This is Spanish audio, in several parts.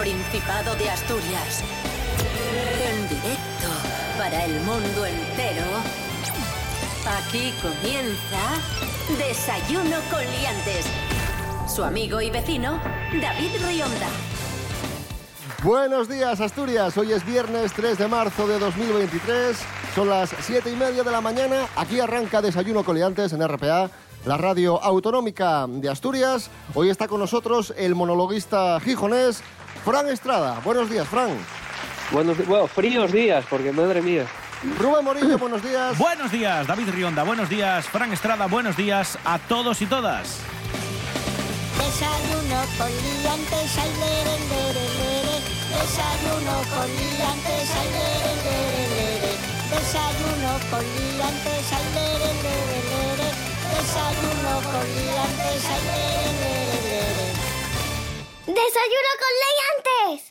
Principado de Asturias. En directo para el mundo entero. Aquí comienza Desayuno con Liantes. Su amigo y vecino, David Rionda. Buenos días, Asturias. Hoy es viernes 3 de marzo de 2023. Son las 7 y media de la mañana. Aquí arranca Desayuno Coliantes en RPA, la radio autonómica de Asturias. Hoy está con nosotros el monologuista gijonés, Fran Estrada. Buenos días, Fran. Buenos bueno, fríos días, porque madre mía. Rubén Morillo, buenos días. Buenos días, David Rionda. Buenos días, Fran Estrada. Buenos días a todos y todas. Desayuno con liantes, ay, lere, lere, lere. Desayuno con liantes, ay, lere, lere, lere. Desayuno con liantes, ay, lere, lere, lere. Desayuno con liantes, lere, lere, lere. ¡Desayuno con liantes!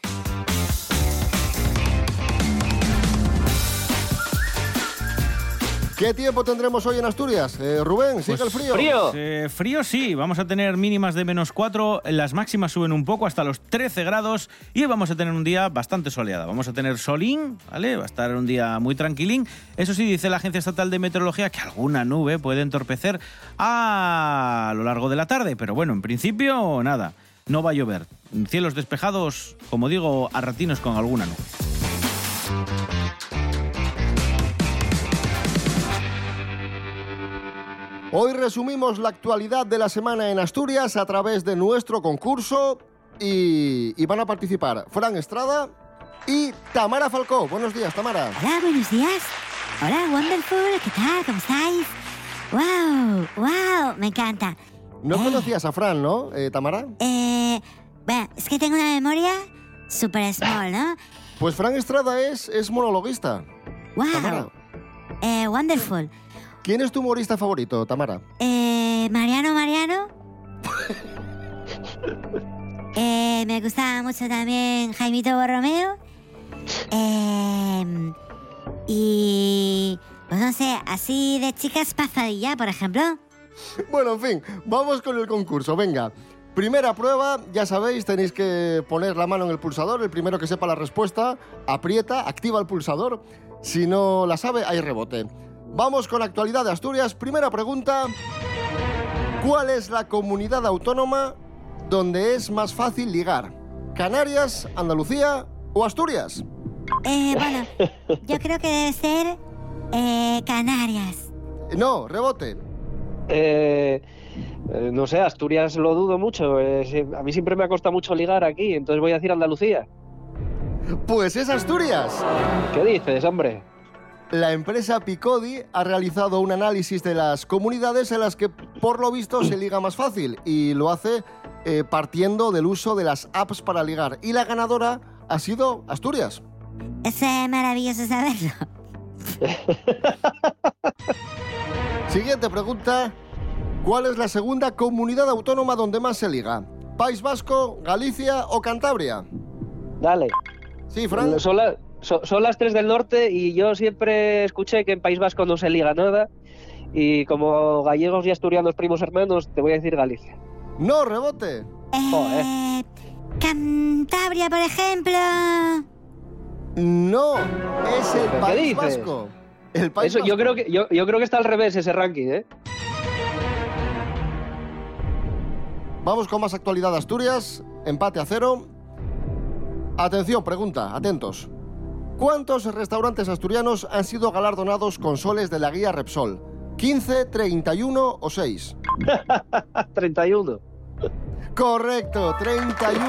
¿Qué tiempo tendremos hoy en Asturias? Eh, Rubén, sigue el frío. ¡Frío! Eh, frío sí, vamos a tener mínimas de menos 4, las máximas suben un poco hasta los 13 grados y vamos a tener un día bastante soleado. Vamos a tener solín, ¿vale? Va a estar un día muy tranquilín. Eso sí, dice la Agencia Estatal de Meteorología que alguna nube puede entorpecer a lo largo de la tarde, pero bueno, en principio nada, no va a llover. Cielos despejados, como digo, a ratinos con alguna nube. Hoy resumimos la actualidad de la semana en Asturias a través de nuestro concurso y, y van a participar Fran Estrada y Tamara Falcó. Buenos días, Tamara. Hola, buenos días. Hola, Wonderful. ¿Qué tal? ¿Cómo estáis? ¡Wow! ¡Wow! Me encanta. No Eh, conocías a Fran, ¿no, eh, Tamara? Eh, bueno, es que tengo una memoria super small, ¿no? Pues Fran Estrada es, es monologuista. Tamara. ¡Wow! Eh, wonderful. ¿Quién es tu humorista favorito, Tamara? Eh, Mariano Mariano. Eh, me gustaba mucho también Jaimito Borromeo. Eh, y... Pues no sé, así de chicas Pazadilla, por ejemplo. Bueno, en fin, vamos con el concurso, venga. Primera prueba, ya sabéis, tenéis que poner la mano en el pulsador. El primero que sepa la respuesta, aprieta, activa el pulsador. Si no la sabe, hay rebote. Vamos con la actualidad de Asturias. Primera pregunta. ¿Cuál es la comunidad autónoma donde es más fácil ligar? ¿Canarias, Andalucía o Asturias? Eh, bueno, yo creo que debe ser eh, Canarias. No, rebote. Eh, eh, no sé, Asturias lo dudo mucho. eh, a mí siempre me ha costado mucho ligar aquí, entonces voy a decir Andalucía. Pues es Asturias. ¿Qué dices, hombre? La empresa Picodi ha realizado un análisis de las comunidades en las que por lo visto se liga más fácil y lo hace eh, partiendo del uso de las apps para ligar. Y la ganadora ha sido Asturias. Es maravilloso saberlo. Siguiente pregunta. ¿Cuál es la segunda comunidad autónoma donde más se liga? ¿País Vasco, Galicia o Cantabria? Dale. Sí, Fran. Son, la- so- son las tres del norte y yo siempre escuché que en País Vasco no se liga nada. Y como gallegos y asturianos primos hermanos, te voy a decir Galicia. No, rebote. Eh, Cantabria, por ejemplo. No, es el ¿Pero qué País dices? Vasco. El País Eso, yo, creo que, yo, yo creo que está al revés ese ranking, ¿eh? Vamos con más actualidad de Asturias. Empate a cero. Atención, pregunta, atentos. ¿Cuántos restaurantes asturianos han sido galardonados con soles de la guía Repsol? ¿15, 31 o 6? 31. Correcto, 31.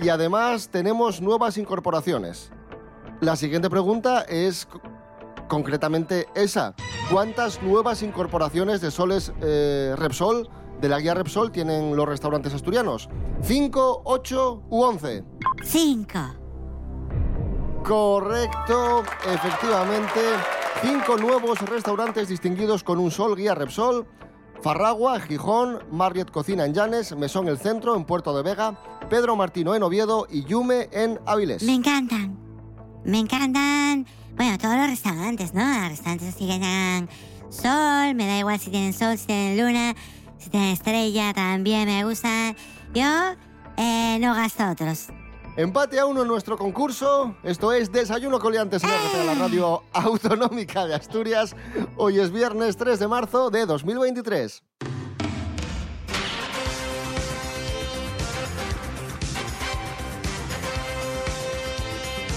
Y además tenemos nuevas incorporaciones. La siguiente pregunta es concretamente esa. ¿Cuántas nuevas incorporaciones de soles eh, Repsol, de la guía Repsol, tienen los restaurantes asturianos? ¿5, 8 u 11? Cinco. Correcto, efectivamente. Cinco nuevos restaurantes distinguidos con un sol guía Repsol. Farragua, Gijón, Marriott Cocina en Llanes, Mesón El Centro en Puerto de Vega, Pedro Martino en Oviedo y Yume en Avilés. Me encantan. Me encantan. Bueno, todos los restaurantes, ¿no? Los restaurantes que tengan sol, me da igual si tienen sol, si tienen luna, Si tiene estrella, también me gustan. Yo eh, no gasto otros. Empate a uno en nuestro concurso. Esto es Desayuno Coliantes en RPA, la radio autonómica de Asturias. Hoy es viernes 3 de marzo de 2023.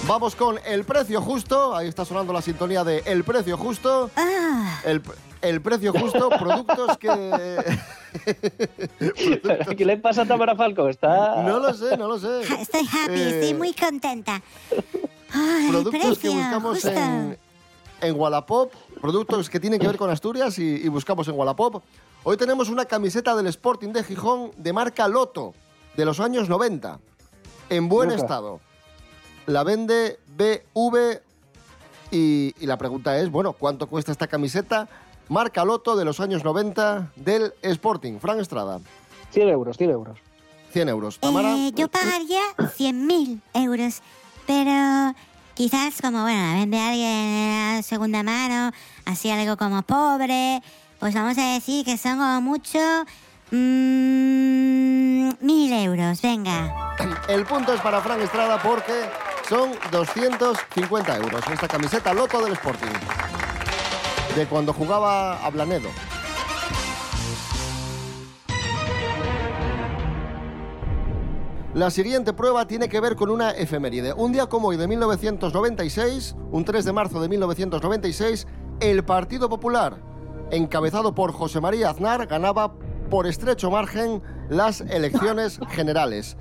Vamos con el precio justo. Ahí está sonando la sintonía de El precio justo. Ah, El, el precio justo, productos que. ¿Qué le pasa a Tamara Falco? Está... No lo sé, no lo sé. estoy happy, Eh, estoy muy contenta. Ay, productos que buscamos justo. en, en Wallapop, productos que tienen que ver con Asturias y, y buscamos en Wallapop. Hoy tenemos una camiseta del Sporting de Gijón de marca Loto, de los años 90, en buen Nunca. estado. La vende BV y, y la pregunta es, bueno, ¿cuánto cuesta esta camiseta? Marca Loto de los años 90 del Sporting. Fran Estrada, 100 euros, 100 euros. 100 euros. Tamara, Eh, yo pagaría 100.000 euros, pero quizás como, bueno, la vende alguien a segunda mano, así algo como pobre, pues vamos a decir que son como mucho mm, mil euros, venga. El punto es para Fran Estrada porque son 250 euros. Esta camiseta Loto del Sporting. De cuando jugaba a Blanedo. La siguiente prueba tiene que ver con una efeméride. Un día como hoy de 1996, un 3 de marzo de 1996, el Partido Popular, encabezado por José María Aznar, ganaba por estrecho margen las elecciones generales.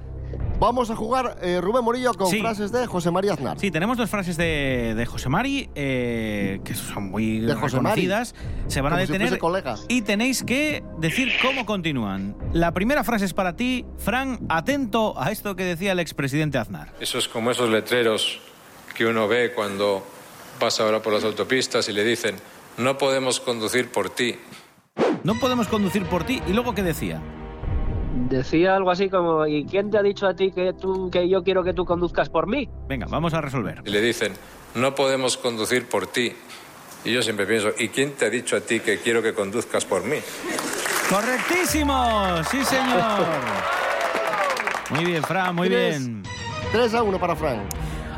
Vamos a jugar, eh, Rubén Morillo, con Sí. frases de José María Aznar. Sí, tenemos dos frases de, de José Mari eh, que son muy De reconocidas. Se van a Como detener y tenéis que decir cómo continúan. La primera frase es para ti, Fran, atento a esto que decía el expresidente Aznar. Eso es como esos letreros que uno ve cuando pasa ahora por las autopistas y le dicen, no podemos conducir por ti. No podemos conducir por ti. ¿Y luego qué decía? Decía algo así como, ¿y quién te ha dicho a ti que, tú, que yo quiero que tú conduzcas por mí? Venga, vamos a resolver. Y le dicen, no podemos conducir por ti. Y yo siempre pienso, ¿y quién te ha dicho a ti que quiero que conduzcas por mí? ¡Correctísimo! ¡Sí, señor! Muy bien, Fran, muy Tres. bien. 3 a 1 para Fran.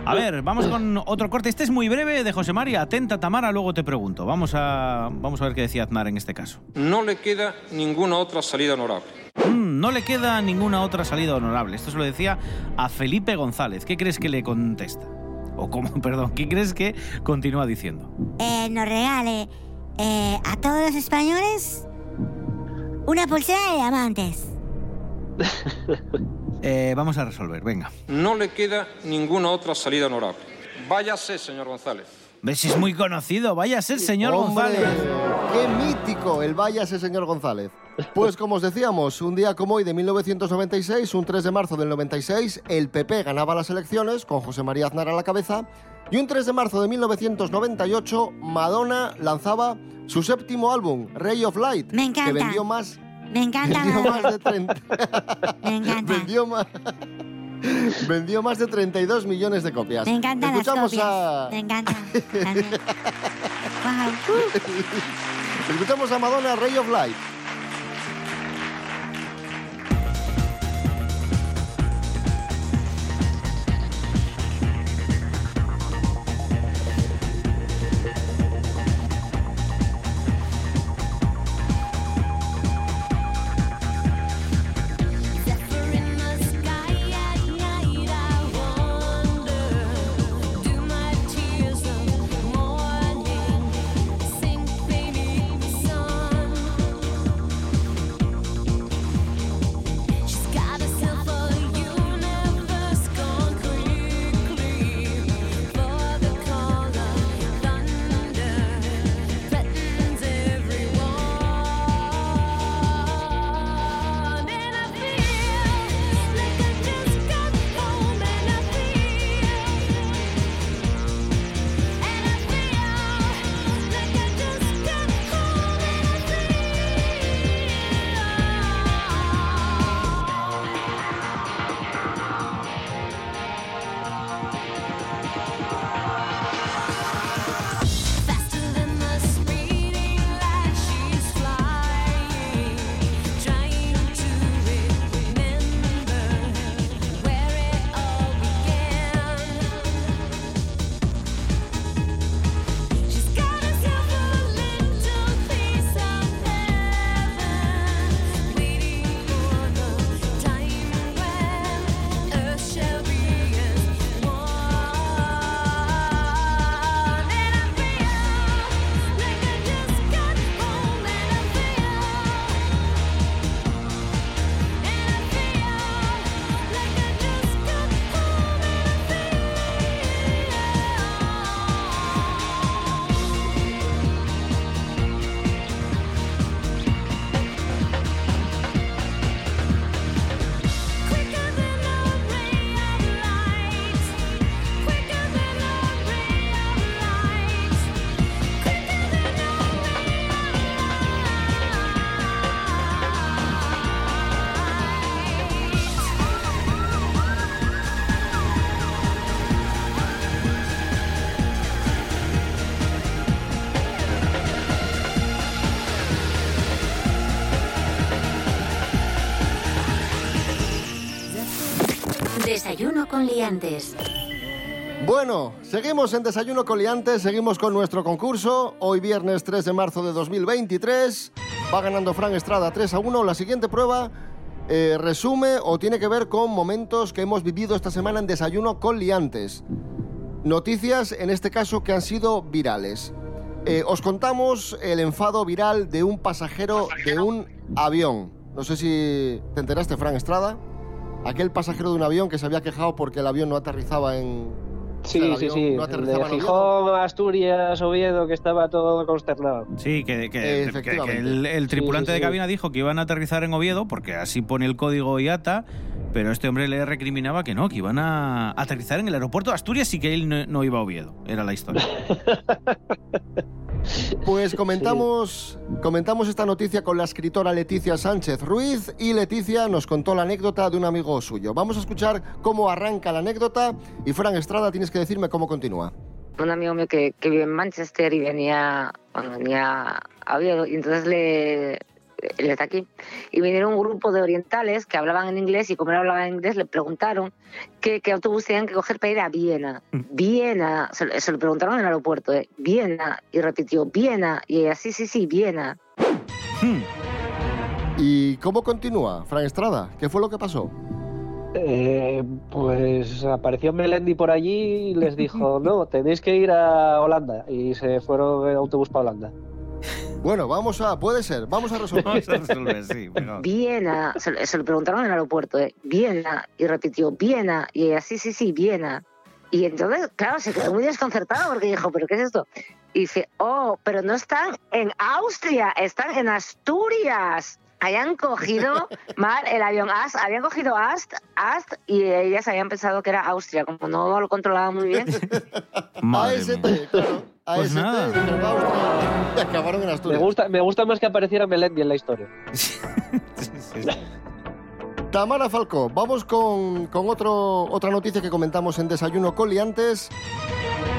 A ver, vamos con otro corte. Este es muy breve de José Mari. Atenta, Tamara, luego te pregunto. Vamos a, vamos a ver qué decía Aznar en este caso. No le queda ninguna otra salida honorable. No le queda ninguna otra salida honorable. Esto se lo decía a Felipe González. ¿Qué crees que le contesta? O cómo, perdón, ¿qué crees que continúa diciendo? Eh, nos regale eh, a todos los españoles una pulsera de diamantes. Eh, vamos a resolver, venga. No le queda ninguna otra salida honorable. Váyase, señor González. ¿Ves? Es muy conocido. Vaya a ser señor Hombre, González. ¡Qué mítico el vaya ese señor González! Pues como os decíamos, un día como hoy de 1996, un 3 de marzo del 96, el PP ganaba las elecciones con José María Aznar a la cabeza y un 3 de marzo de 1998 Madonna lanzaba su séptimo álbum, Ray of Light, Me encanta. que vendió más, Me encanta. vendió más de 30, Me encanta. vendió más, vendió más de 32 millones de copias. Me encantan las copias. a Me también. Guau. Escuchamos a Madonna Ray of Light. Con liantes. Bueno, seguimos en Desayuno Coliantes, seguimos con nuestro concurso. Hoy viernes 3 de marzo de 2023. Va ganando Fran Estrada 3 a 1. La siguiente prueba eh, resume o tiene que ver con momentos que hemos vivido esta semana en Desayuno con liantes. Noticias, en este caso, que han sido virales. Eh, os contamos el enfado viral de un pasajero de un avión. No sé si te enteraste, Fran Estrada. Aquel pasajero de un avión que se había quejado porque el avión no aterrizaba en, Sí, sí, sí. no el aterrizaba de en Gijón, Asturias, Oviedo, que estaba todo consternado. Sí, que, que- que- Efectivamente. que el, el Sí, tripulante sí, de cabina dijo que iban a aterrizar en Oviedo, porque así pone el código IATA, pero este hombre le recriminaba que no, que iban a aterrizar en el aeropuerto de Asturias y que él no, no iba a Oviedo. Era la historia. Pues comentamos, comentamos esta noticia con la escritora Leticia Sánchez Ruiz y Leticia nos contó la anécdota de un amigo suyo. Vamos a escuchar cómo arranca la anécdota y Fran Estrada tienes que decirme cómo continúa. un amigo mío que, que vive en Manchester y venía, bueno, venía a Oviedo y entonces le, él está aquí y vinieron un grupo de orientales que hablaban en inglés y como él hablaba en inglés le preguntaron qué, qué autobús tenían que coger para ir a Viena. Viena, se, lo- se lo preguntaron en el aeropuerto, ¿eh? Viena y repitió Viena y ella sí, sí, sí, Viena. Hmm. ¿Y cómo continúa, Fran Estrada? ¿Qué fue lo que pasó? Eh, pues apareció Melendi por allí y les dijo, no, tenéis que ir a Holanda. Y se fueron en autobús para Holanda. Bueno, vamos a, puede ser, vamos a resolver. Vamos a resolver, sí. pero- Viena, se, lo- se lo preguntaron en el aeropuerto, ¿eh? Viena, y repitió Viena, y ella, sí, sí, sí, Viena. Y entonces, claro, se quedó muy desconcertado porque dijo, ¿pero qué es esto? Y dice, oh, pero no están en Austria, están en Asturias. Hayan cogido mal el avión AST, habían cogido AST, AST, y ellas habían pensado que era Austria, como no lo controlaba muy bien. Madre mía. Claro. Pues AST, nada. dijeron, Austria, y acabaron en Me gusta, me gusta más que apareciera Melendi en la historia. Sí, sí, sí. Tamara Falcó, vamos con, con otro, otra noticia que comentamos en Desayuno Coliantes.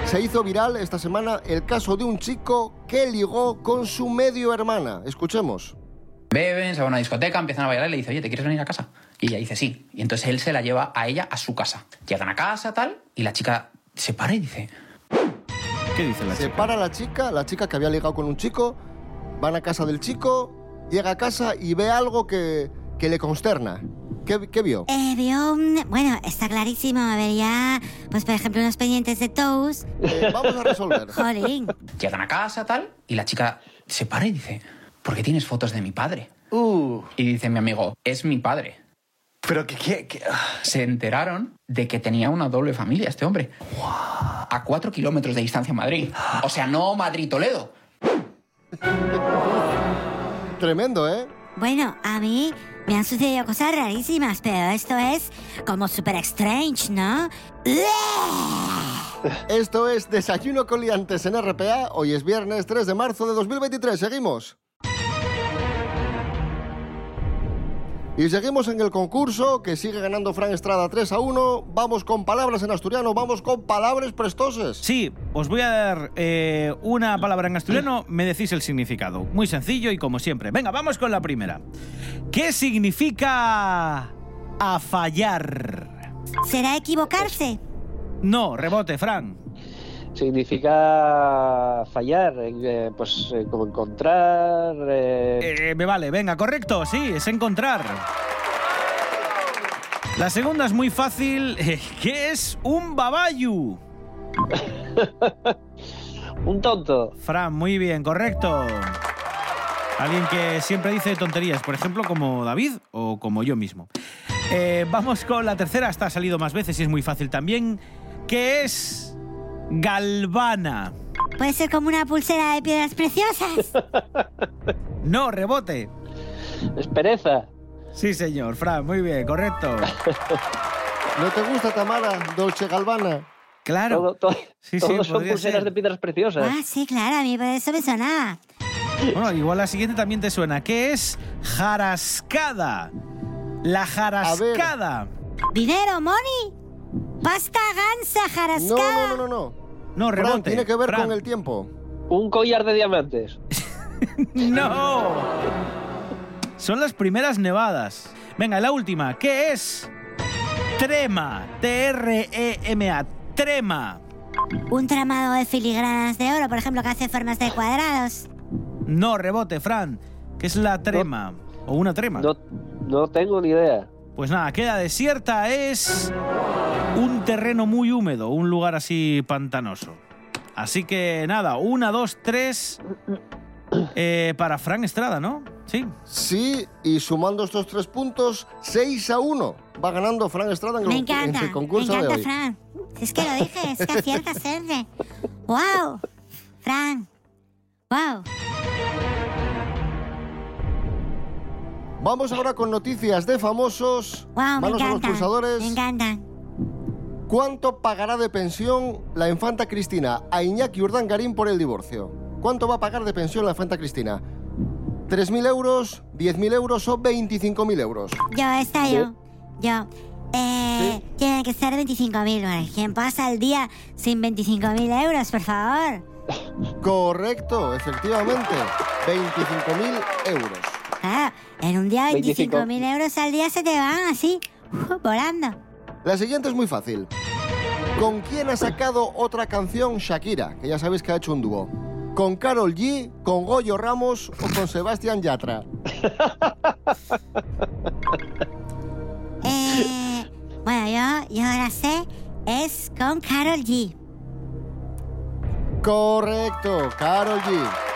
Se hizo viral esta semana el caso de un chico que ligó con su medio hermana. Escuchemos. Beben, se va a una discoteca, empiezan a bailar y le dice, oye, ¿te quieres venir a casa? Y ella dice, sí. Y entonces él se la lleva a ella a su casa. Llegan a casa, tal, y la chica se para y dice, ¿Qué dice la Se chica? para la chica, la chica que había ligado con un chico, van a casa del chico, llega a casa y ve algo que, que le consterna. ¿Qué, qué vio? Eh, vio un... Bueno, está clarísimo. Vería, pues por ejemplo, unos pendientes de toast. Eh, vamos a resolver. Jolín. llegan a casa, tal, y la chica se para y dice, ¿por qué tienes fotos de mi padre? Uh, Y dice mi amigo, es mi padre. Pero que, que, que- ah. Se enteraron de que tenía una doble familia este hombre. A cuatro kilómetros de distancia a Madrid. O sea, no Madrid-Toledo. tremendo, ¿eh? Bueno, a mí me han sucedido cosas rarísimas, pero esto es como super strange, ¿no? Esto es Desayuno Coliantes en RPA. Hoy es viernes 3 de marzo de 2023. Seguimos. Y seguimos en el concurso que sigue ganando Fran Estrada 3 a 1. Vamos con palabras en asturiano, vamos con palabras prestoses. Sí, os voy a dar eh, una palabra en asturiano, me decís el significado. Muy sencillo y como siempre. Venga, vamos con la primera. ¿Qué significa a fallar? ¿Será equivocarse? No, rebote, Fran. Significa fallar, eh, pues eh, como encontrar... eh, me vale, venga, correcto, sí, es encontrar. La segunda es muy fácil. ¿Qué es un babayu? un tonto. Fran, muy bien, correcto. Alguien que siempre dice tonterías, por ejemplo, como David o como yo mismo. Eh, vamos con la tercera, esta ha salido más veces y es muy fácil también. ¿Qué es galvana? ¿Puede ser como una pulsera de piedras preciosas? No, rebote. Es pereza. Sí, señor, Fran, muy bien, correcto. ¿No te gusta, Tamara, Dolce Galvana? Claro. Todo, todo- Sí, sí, todos son pulseras ser. de piedras preciosas. Ah, sí, claro, a mí por eso me sonaba. Bueno, igual la siguiente también te suena. ¿Qué es jarascada? La jarascada. ¿Dinero, money? ¿Pasta gansa No, jarascada? no, no, no, no. No, rebote. tiene que ver con el tiempo. Un collar de diamantes. ¡No! Son las primeras nevadas. Venga, la última. ¿Qué es Trema. T-R-E-M-A. Trema. Un tramado de filigranas de oro, por ejemplo, que hace formas de cuadrados. No, rebote, Fran. ¿Qué es la trema? O una trema. No, no tengo ni idea. Pues nada, queda desierta. Es un terreno muy húmedo, un lugar así pantanoso. Así que nada, una, dos, tres. eh, para Fran Estrada, ¿no? Sí. Sí, y sumando estos tres puntos, 6 a 1. Va ganando Fran Estrada en el, Me en encanta, el me concurso de encanta, hoy. Fran. Es que lo dije, es que acierta siempre. ¡Wow! Fran. ¡Wow! Vamos ahora con noticias de famosos. ¡Wow! Me Manos a los pulsadores. Me encanta. ¿Cuánto pagará de pensión la infanta Cristina a Iñaki Urdangarín por el divorcio? ¿Cuánto va a pagar de pensión la infanta Cristina? ¿3.000 euros, 10.000 euros o 25.000 euros? Yo, esta yo. Yo. Eh, Tiene que ser 25.000 dólares. ¿Quién pasa el día sin 25.000 euros, por favor? Correcto, efectivamente. 25.000 euros. Claro, en un día 25. 25.000 euros al día se te van así, volando. La siguiente es muy fácil. ¿Con quién ha sacado otra canción Shakira? Que ya sabéis que ha hecho un dúo. ¿Con Carol G, con Goyo Ramos o con Sebastián Yatra? Eh, bueno, yo, yo ahora sé, es con Carol G. Correcto, Carol G.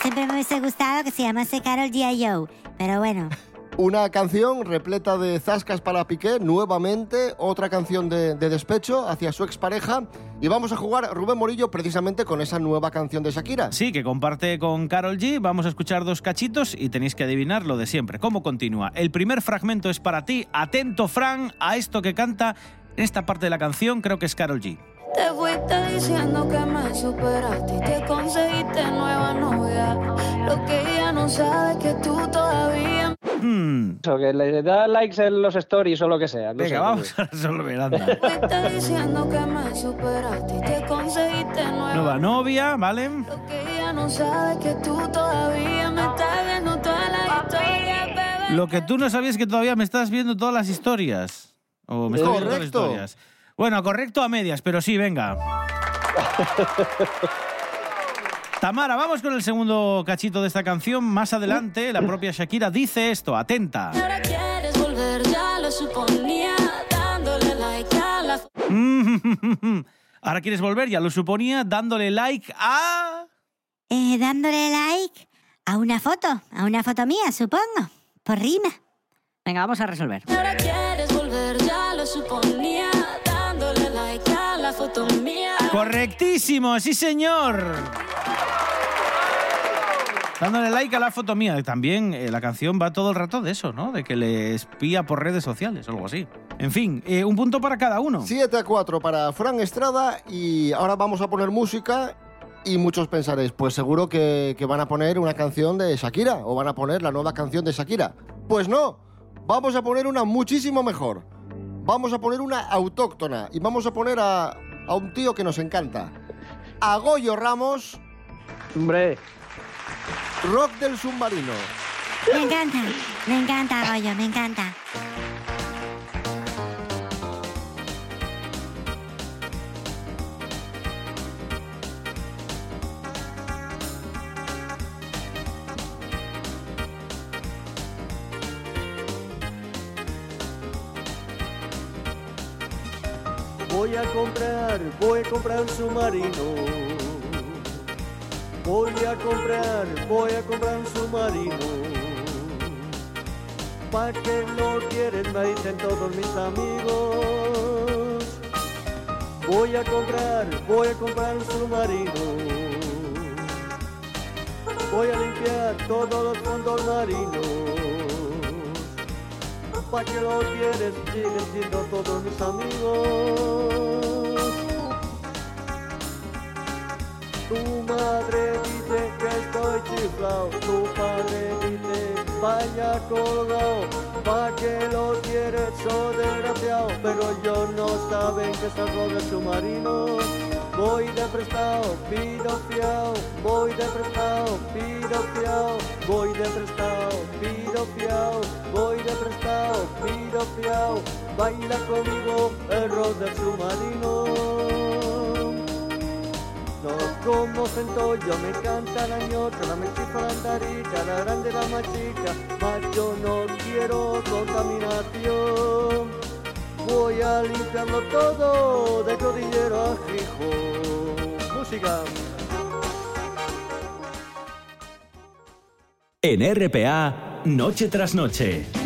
Siempre me hubiese gustado que se llamase Carol G. Yo, pero bueno. Una canción repleta de zascas para Piqué, nuevamente otra canción de, de despecho hacia su expareja. Y vamos a jugar Rubén Morillo precisamente con esa nueva canción de Shakira. Sí, que comparte con Carol G. Vamos a escuchar dos cachitos y tenéis que adivinar lo de siempre. ¿Cómo continúa? El primer fragmento es para ti. Atento, Fran, a esto que canta en esta parte de la canción. Creo que es Carol G. Te fuiste diciendo que me superaste y te conseguiste nueva novia. Lo que ella no sabe es que tú todavía. Hmm. Eso, que le da likes en los stories o lo que sea. no Venga, sé, vamos a resolver, anda. Fuiste diciendo que me superaste y te conseguiste nueva. Nueva novia, ¿vale? Lo que ella no sabe es que tú todavía me estás viendo toda la historia, bebé. Lo que tú no sabías es que todavía me estás viendo todas las historias. O me estás viendo todas las historias. Bueno, correcto a medias, pero sí, venga. Tamara, vamos con el segundo cachito de esta canción. Más adelante, la propia Shakira dice esto, atenta. Ahora quieres volver, ya lo suponía. Dándole like a la Ahora quieres volver, ya lo suponía, dándole like a... Eh, dándole like a una foto, a una foto mía, supongo, por rima. Venga, vamos a resolver. Ahora quieres volver, ya lo suponía. Correctísimo, sí señor. Dándole like a la foto mía. También eh, la canción va todo el rato de eso, ¿no? De que le espía por redes sociales algo así. En fin, eh, un punto para cada uno. 7 a 4 para Fran Estrada y ahora vamos a poner música y muchos pensaréis, pues seguro que van a poner una canción de Shakira o van a poner la nueva canción de Shakira. Pues no, vamos a poner una muchísimo mejor. Vamos a poner una autóctona y vamos a poner a, a un tío que nos encanta. A Goyo Ramos, Hombre, rock del submarino. Me encanta, me encanta, Goyo, me encanta. Voy a comprar, voy a comprar un submarino. Voy a comprar, voy a comprar un submarino. ¿Pa' qué lo quieres? Me dicen todos mis amigos. Voy a comprar, voy a comprar un submarino. Voy a limpiar todos los fondos marinos. ¿Pa' qué lo quieres? Siguen siendo todos mis amigos. Tu madre dice que estoy chiflado, tu padre dice vaya colgado, pa' que lo quieres, so desgraciado, pero yo no saben que salgo del submarino. Voy de prestado, pido fiao, voy de prestado, pido fiao, voy de prestado, pido fiao, voy de prestado, pido fiao, baila conmigo el rock del submarino. No como centollo, me encanta la ñota, la mestiza, la andarica, la grande, la más chica, mas yo no quiero contaminación. Voy a limpiarlo todo de cordillero a Gijón. Música. En RPA, noche tras noche.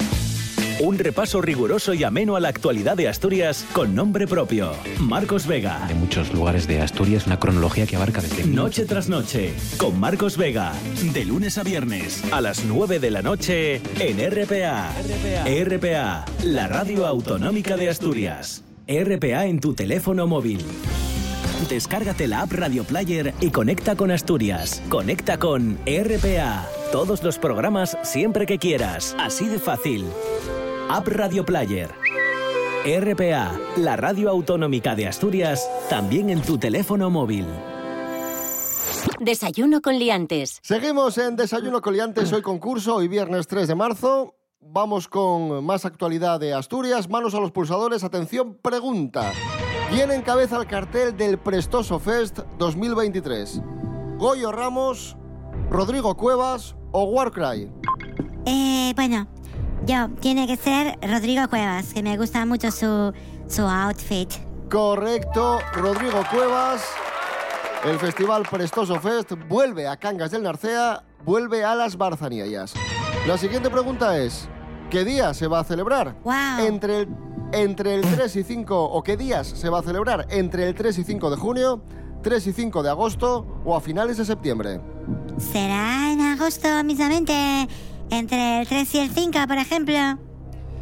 Un repaso riguroso y ameno a la actualidad de Asturias con nombre propio. Marcos Vega. De muchos lugares de Asturias, una cronología que abarca desde... Noche tras noche, con Marcos Vega. De lunes a viernes, a las 9 de la noche, en RPA. RPA, la radio autonómica de Asturias. RPA en tu teléfono móvil. Descárgate la app Radio Player y conecta con Asturias. Conecta con RPA. Todos los programas siempre que quieras. Así de fácil. App Radio Player. RPA, la radio autonómica de Asturias, también en tu teléfono móvil. Desayuno con liantes. Seguimos en Desayuno Coliantes, hoy concurso, hoy viernes 3 de marzo. Vamos con más actualidad de Asturias. Manos a los pulsadores. Atención, pregunta. ¿Quién encabeza el cartel del Prestoso Fest 2023? ¿Goyo Ramos, Rodrigo Cuevas o Warcry? Eh, bueno, yo, tiene que ser Rodrigo Cuevas, que me gusta mucho su, su outfit. Correcto, Rodrigo Cuevas. El Festival Prestoso Fest vuelve a Cangas del Narcea, vuelve a las Barzaniellas. La siguiente pregunta es, ¿qué día se va a celebrar? Entre el, entre el 3 y 5, o qué días se va a celebrar entre el 3 y 5 de junio, 3 y 5 de agosto o a finales de septiembre. Será en agosto mismamente, entre el 3 y el 5, por ejemplo.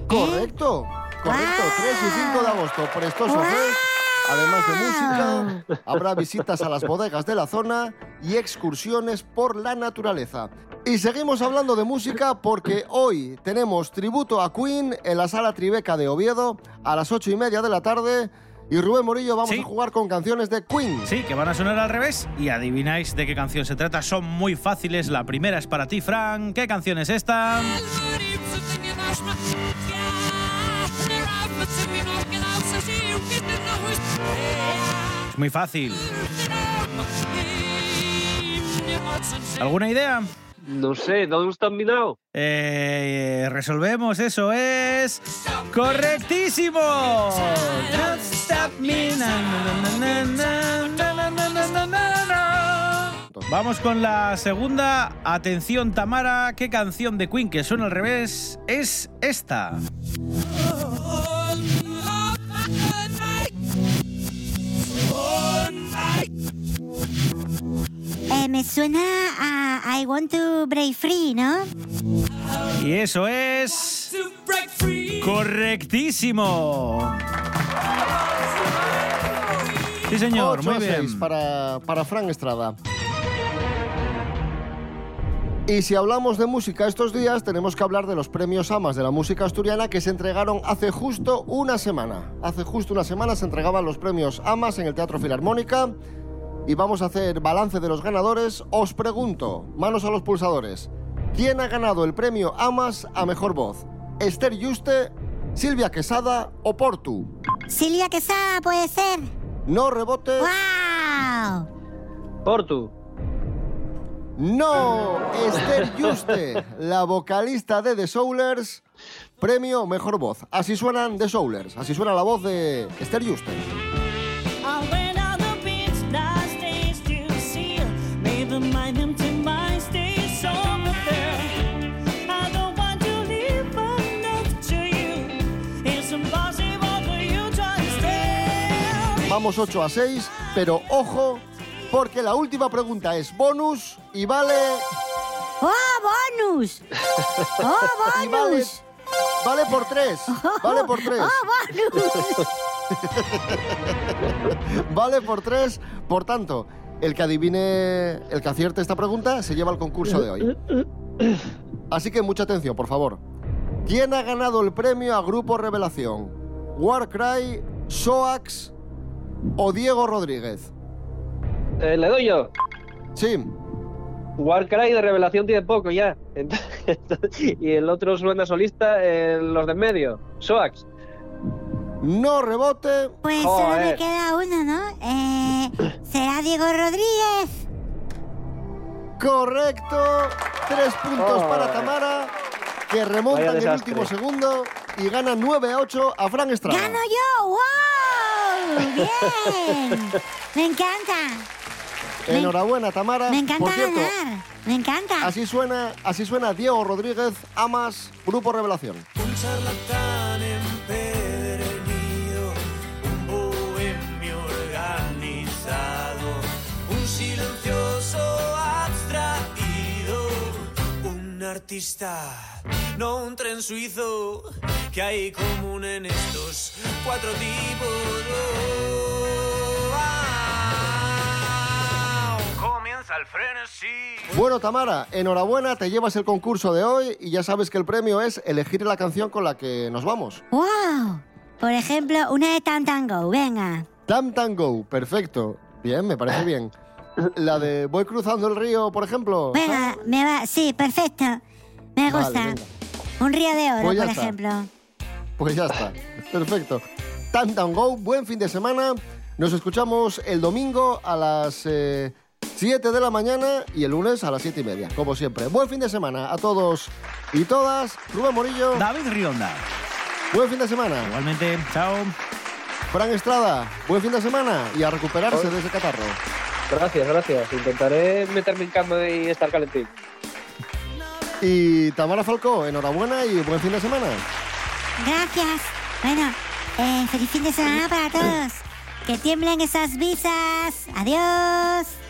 Correcto, correcto, 3 y 5 de agosto, Prestoso Fest. Además de música, habrá visitas a las bodegas de la zona y excursiones por la naturaleza. Y seguimos hablando de música porque hoy tenemos tributo a Queen en la sala Tribeca de Oviedo a las ocho y media de la tarde. Y Rubén Morillo vamos a jugar con canciones de Queen. Sí, que van a sonar al revés y adivináis de qué canción se trata. Son muy fáciles. La primera es para ti, Frank. ¿Qué canción es esta? Es muy fácil. ¿Alguna idea? No sé, ¿dónde está minado? Eh, resolvemos, eso es. ¡Correctísimo! Vamos con la segunda. Atención, Tamara, ¿qué canción de Queen que suena al revés es esta? Me suena a I Want to Break Free, ¿no? Y eso es. Correctísimo. Sí, señor, muy a bien. para, para Fran Estrada. Y si hablamos de música estos días, tenemos que hablar de los premios AMAS de la música asturiana que se entregaron hace justo una semana. Hace justo una semana se entregaban los premios AMAS en el Teatro Filarmónica y vamos a hacer balance de los ganadores. Os pregunto, manos a los pulsadores, ¿quién ha ganado el premio AMAS a Mejor Voz? ¿Esther Yuste, Silvia Quesada o Portu? Silvia Quesada, puede ser. No rebote. ¡Wow! Portu. No, Esther Juste, la vocalista de The Soulers, premio Mejor Voz. Así suenan The Soulers, así suena la voz de Esther Juste. Vamos 8 a 6, pero ojo, porque la última pregunta es bonus y vale... ¡Oh, bonus! ¡Oh, y vale, bonus! vale por 3, vale por 3. ¡Oh, bonus! Vale por 3, por tanto, el que adivine, el que acierte esta pregunta se lleva el concurso de hoy. Así que mucha atención, por favor. ¿Quién ha ganado el premio a Grupo Revelación? ¿Warcry, Soax o Diego Rodríguez? Eh, ¿Le doy yo? Sí. Warcry de revelación tiene poco ya. Entonces- y el otro suena solista, eh, los de en medio. Soax. No rebote. Pues solo me queda uno, ¿no? Eh, ¿Será Diego Rodríguez? Correcto. Tres puntos Oh. para Tamara, que remonta en el último segundo y gana 9 a 8 a Fran Estrada. ¡Gano yo! ¡Wow! ¡Bien! Me encanta. Me- Enhorabuena, Tamara. Me encanta Por cierto, ganar. Me encanta. así suena, así suena Diego Rodríguez, Amas, Grupo Revelación. Un charlatán empedernido, artista, no un tren suizo, que hay común en estos cuatro tipos. Oh, ah, comienza el frenesí. Bueno, Tamara, enhorabuena, te llevas el concurso de hoy y ya sabes que el premio es elegir la canción con la que nos vamos. ¡Wow! Por ejemplo, una de Tan Tango. Venga. Tam Tango, perfecto. Bien, me parece bien. La de Voy cruzando el río, por ejemplo. Venga, me va. Sí, perfecto. Me Vale, gusta. venga. Un río de oro, Pues por está. ejemplo. Pues ya está. Perfecto. Tam Tango, buen fin de semana. Nos escuchamos el domingo a las eh, 7 de la mañana y el lunes a las 7 y media, como siempre. Buen fin de semana a todos y todas. Rubén Morillo. David Rionda. Buen fin de semana. Igualmente, chao. Fran Estrada, buen fin de semana y a recuperarse de ese catarro. Gracias, gracias. Intentaré meterme en cama y estar calentín. Y Tamara Falcó, enhorabuena y buen fin de semana. Gracias. Bueno, eh, feliz fin de semana para todos. Que tiemblen esas visas. Adiós.